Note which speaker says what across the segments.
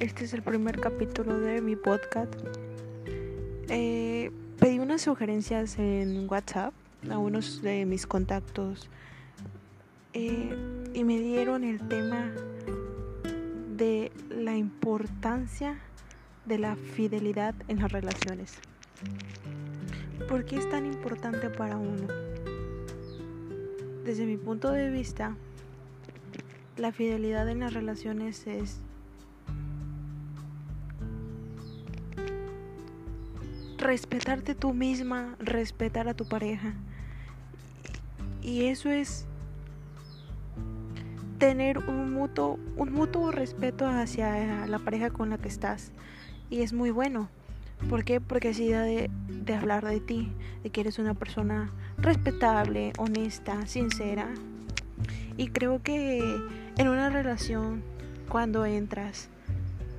Speaker 1: este es el primer capítulo de mi podcast. Eh, pedí unas sugerencias en WhatsApp a unos de mis contactos eh, y me dieron el tema de la importancia de la fidelidad en las relaciones. ¿Por qué es tan importante para uno? Desde mi punto de vista, la fidelidad en las relaciones es respetarte tú misma, respetar a tu pareja. Y eso es tener un mutuo, un mutuo respeto hacia la pareja con la que estás. Y es muy bueno. ¿Por qué? Porque así da de, de hablar de ti, de que eres una persona respetable, honesta, sincera. Y creo que en una relación, cuando entras,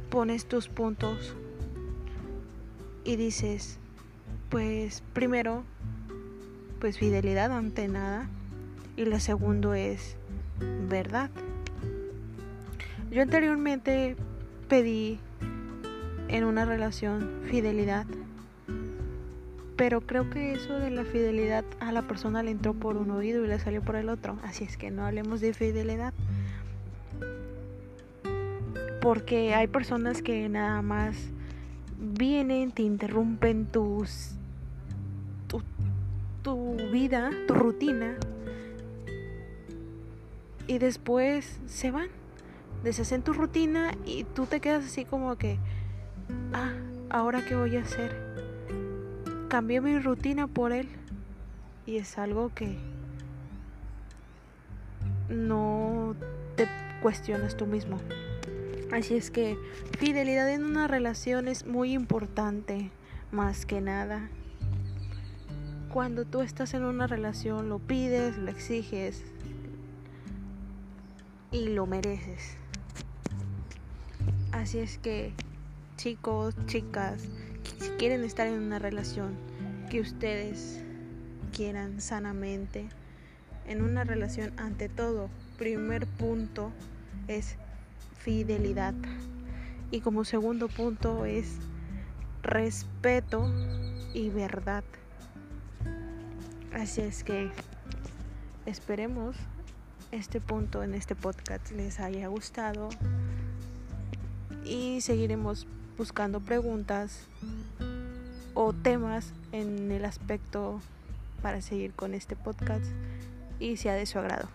Speaker 1: pones tus puntos y dices, pues primero, pues fidelidad ante nada. Y lo segundo es verdad. Yo anteriormente pedí en una relación fidelidad, pero creo que eso de la fidelidad a la persona le entró por un oído y le salió por el otro. Así es que no hablemos de fidelidad. Porque hay personas que nada más vienen, te interrumpen tus tu, tu vida, tu rutina y después se van, deshacen tu rutina y tú te quedas así como que, ah, ahora qué voy a hacer. Cambié mi rutina por él y es algo que no te cuestionas tú mismo. Así es que fidelidad en una relación es muy importante, más que nada. Cuando tú estás en una relación lo pides, lo exiges y lo mereces. Así es que chicos, chicas, si quieren estar en una relación que ustedes quieran sanamente, en una relación ante todo, primer punto es fidelidad. Y como segundo punto es respeto y verdad. Así es que esperemos este punto en este podcast les haya gustado y seguiremos buscando preguntas o temas en el aspecto para seguir con este podcast y sea de su agrado.